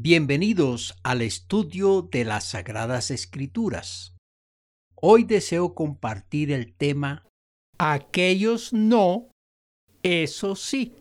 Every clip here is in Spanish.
Bienvenidos al estudio de las Sagradas Escrituras. Hoy deseo compartir el tema Aquellos no, eso sí.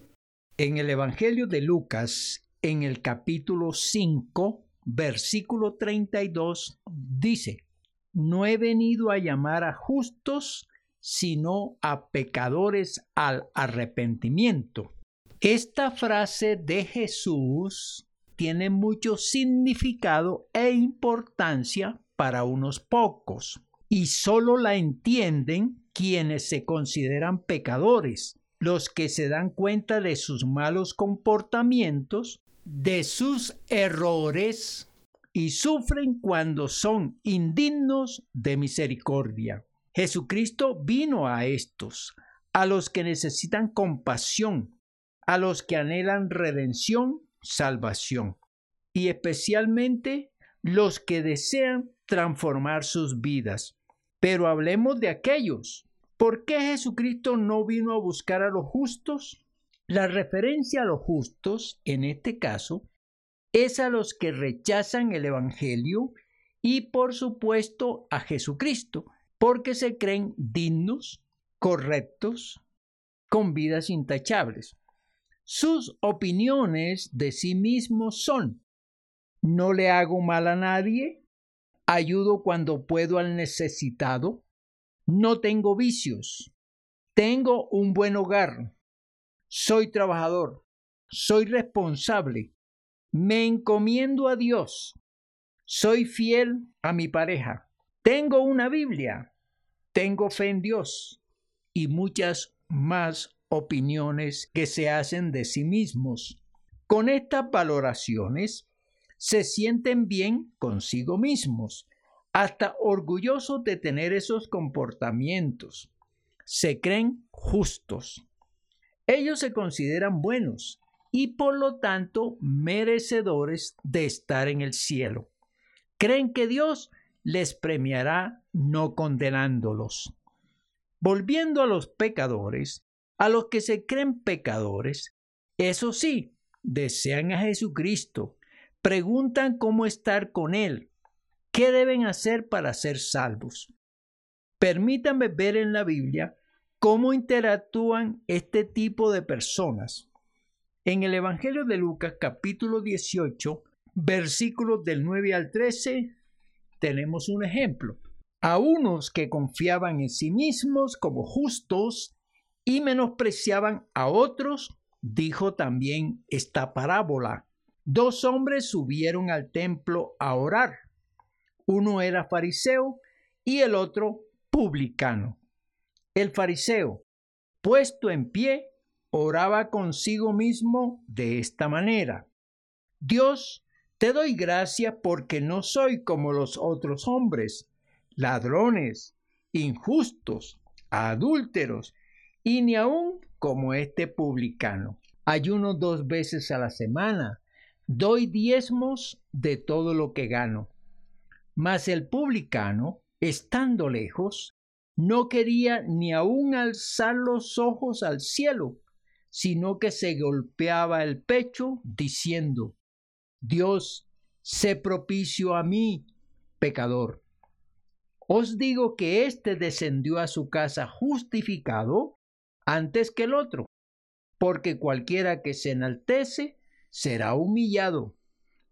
En el Evangelio de Lucas, en el capítulo 5, versículo 32, dice, No he venido a llamar a justos, sino a pecadores al arrepentimiento. Esta frase de Jesús tiene mucho significado e importancia para unos pocos, y solo la entienden quienes se consideran pecadores, los que se dan cuenta de sus malos comportamientos, de sus errores, y sufren cuando son indignos de misericordia. Jesucristo vino a estos, a los que necesitan compasión, a los que anhelan redención salvación y especialmente los que desean transformar sus vidas. Pero hablemos de aquellos. ¿Por qué Jesucristo no vino a buscar a los justos? La referencia a los justos, en este caso, es a los que rechazan el Evangelio y por supuesto a Jesucristo, porque se creen dignos, correctos, con vidas intachables. Sus opiniones de sí mismos son, no le hago mal a nadie, ayudo cuando puedo al necesitado, no tengo vicios, tengo un buen hogar, soy trabajador, soy responsable, me encomiendo a Dios, soy fiel a mi pareja, tengo una Biblia, tengo fe en Dios y muchas más opiniones que se hacen de sí mismos. Con estas valoraciones se sienten bien consigo mismos, hasta orgullosos de tener esos comportamientos. Se creen justos. Ellos se consideran buenos y por lo tanto merecedores de estar en el cielo. Creen que Dios les premiará no condenándolos. Volviendo a los pecadores, a los que se creen pecadores, eso sí, desean a Jesucristo, preguntan cómo estar con Él, qué deben hacer para ser salvos. Permítanme ver en la Biblia cómo interactúan este tipo de personas. En el Evangelio de Lucas capítulo 18, versículos del 9 al 13, tenemos un ejemplo. A unos que confiaban en sí mismos como justos y menospreciaban a otros, dijo también esta parábola. Dos hombres subieron al templo a orar. Uno era fariseo y el otro publicano. El fariseo, puesto en pie, oraba consigo mismo de esta manera. Dios, te doy gracia porque no soy como los otros hombres, ladrones, injustos, adúlteros, y ni aun como este publicano. Ayuno dos veces a la semana, doy diezmos de todo lo que gano. Mas el publicano, estando lejos, no quería ni aun alzar los ojos al cielo, sino que se golpeaba el pecho diciendo, Dios, sé propicio a mí, pecador. Os digo que éste descendió a su casa justificado antes que el otro, porque cualquiera que se enaltece será humillado,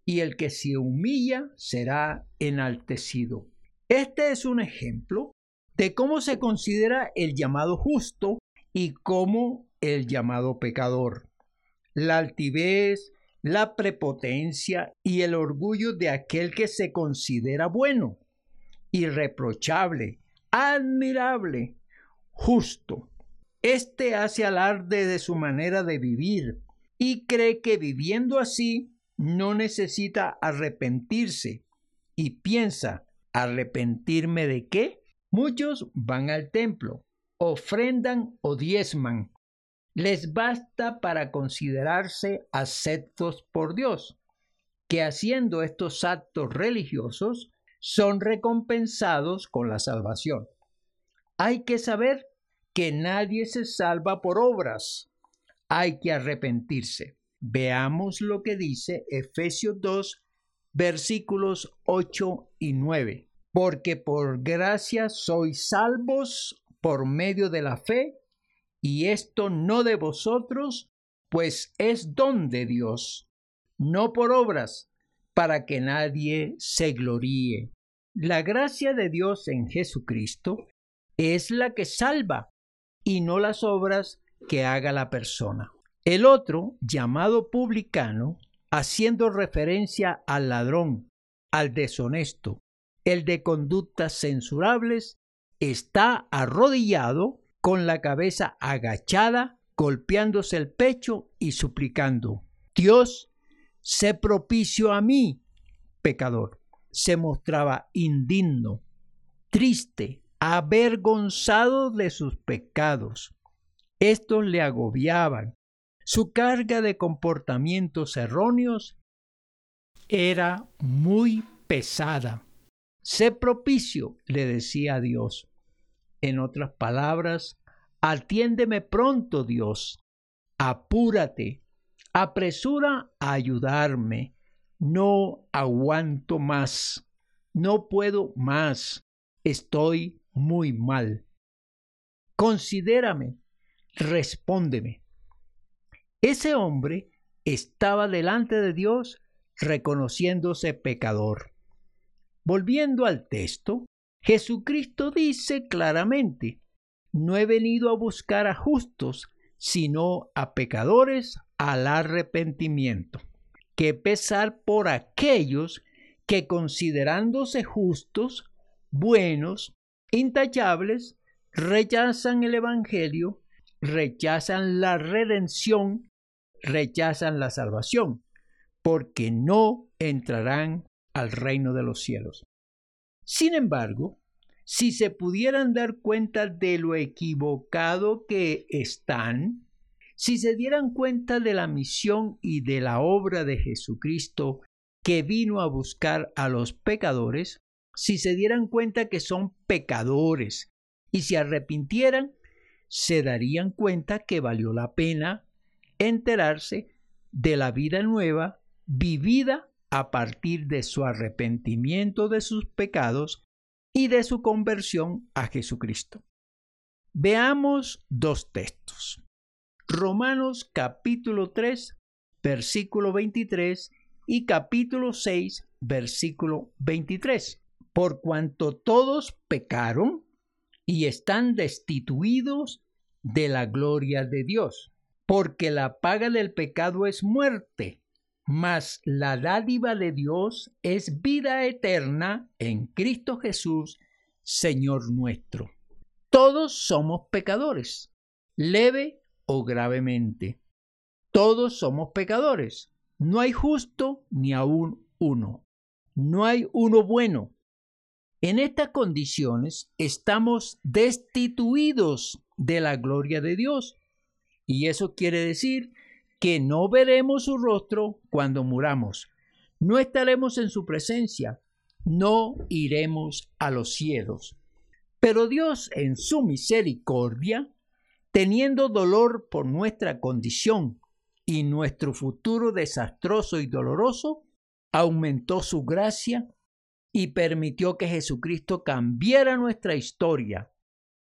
y el que se humilla será enaltecido. Este es un ejemplo de cómo se considera el llamado justo y cómo el llamado pecador. La altivez, la prepotencia y el orgullo de aquel que se considera bueno, irreprochable, admirable, justo. Este hace alarde de su manera de vivir y cree que viviendo así no necesita arrepentirse y piensa, ¿arrepentirme de qué? Muchos van al templo, ofrendan o diezman. Les basta para considerarse aceptos por Dios, que haciendo estos actos religiosos son recompensados con la salvación. Hay que saber que nadie se salva por obras. Hay que arrepentirse. Veamos lo que dice Efesios 2, versículos 8 y 9. Porque por gracia sois salvos por medio de la fe, y esto no de vosotros, pues es don de Dios, no por obras, para que nadie se gloríe. La gracia de Dios en Jesucristo es la que salva y no las obras que haga la persona. El otro, llamado publicano, haciendo referencia al ladrón, al deshonesto, el de conductas censurables, está arrodillado con la cabeza agachada, golpeándose el pecho y suplicando, Dios, sé propicio a mí, pecador. Se mostraba indigno, triste, avergonzado de sus pecados. Estos le agobiaban. Su carga de comportamientos erróneos era muy pesada. Sé propicio, le decía a Dios. En otras palabras, atiéndeme pronto, Dios. Apúrate, apresura a ayudarme. No aguanto más. No puedo más. Estoy muy mal. Considérame, respóndeme. Ese hombre estaba delante de Dios reconociéndose pecador. Volviendo al texto, Jesucristo dice claramente, no he venido a buscar a justos, sino a pecadores al arrepentimiento. Que pesar por aquellos que considerándose justos, buenos, intachables, rechazan el Evangelio, rechazan la redención, rechazan la salvación, porque no entrarán al reino de los cielos. Sin embargo, si se pudieran dar cuenta de lo equivocado que están, si se dieran cuenta de la misión y de la obra de Jesucristo que vino a buscar a los pecadores, si se dieran cuenta que son pecadores y se arrepintieran, se darían cuenta que valió la pena enterarse de la vida nueva vivida a partir de su arrepentimiento de sus pecados y de su conversión a Jesucristo. Veamos dos textos. Romanos capítulo 3, versículo 23 y capítulo 6, versículo 23 por cuanto todos pecaron y están destituidos de la gloria de Dios, porque la paga del pecado es muerte, mas la dádiva de Dios es vida eterna en Cristo Jesús, Señor nuestro. Todos somos pecadores, leve o gravemente. Todos somos pecadores. No hay justo ni aún uno. No hay uno bueno. En estas condiciones estamos destituidos de la gloria de Dios. Y eso quiere decir que no veremos su rostro cuando muramos. No estaremos en su presencia. No iremos a los cielos. Pero Dios, en su misericordia, teniendo dolor por nuestra condición y nuestro futuro desastroso y doloroso, aumentó su gracia y permitió que Jesucristo cambiara nuestra historia.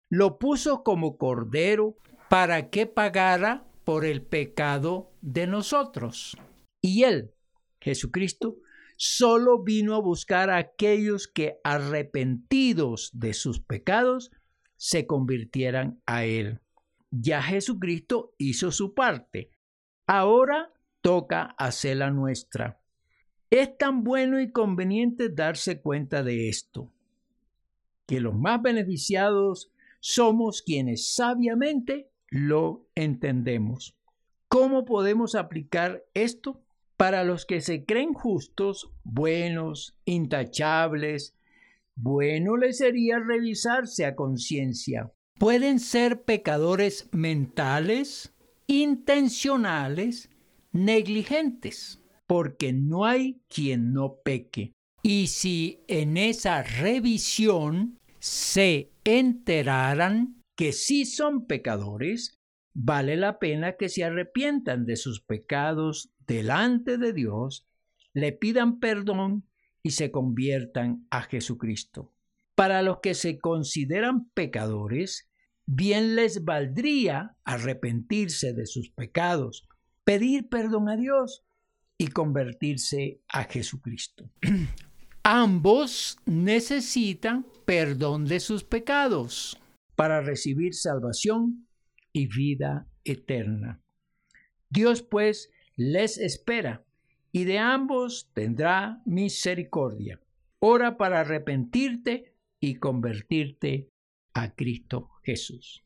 Lo puso como cordero para que pagara por el pecado de nosotros. Y Él, Jesucristo, solo vino a buscar a aquellos que arrepentidos de sus pecados se convirtieran a Él. Ya Jesucristo hizo su parte. Ahora toca hacer la nuestra. Es tan bueno y conveniente darse cuenta de esto, que los más beneficiados somos quienes sabiamente lo entendemos. ¿Cómo podemos aplicar esto? Para los que se creen justos, buenos, intachables, bueno les sería revisarse a conciencia. Pueden ser pecadores mentales, intencionales, negligentes porque no hay quien no peque. Y si en esa revisión se enteraran que sí son pecadores, vale la pena que se arrepientan de sus pecados delante de Dios, le pidan perdón y se conviertan a Jesucristo. Para los que se consideran pecadores, bien les valdría arrepentirse de sus pecados, pedir perdón a Dios y convertirse a Jesucristo. Ambos necesitan perdón de sus pecados para recibir salvación y vida eterna. Dios pues les espera y de ambos tendrá misericordia. Ora para arrepentirte y convertirte a Cristo Jesús.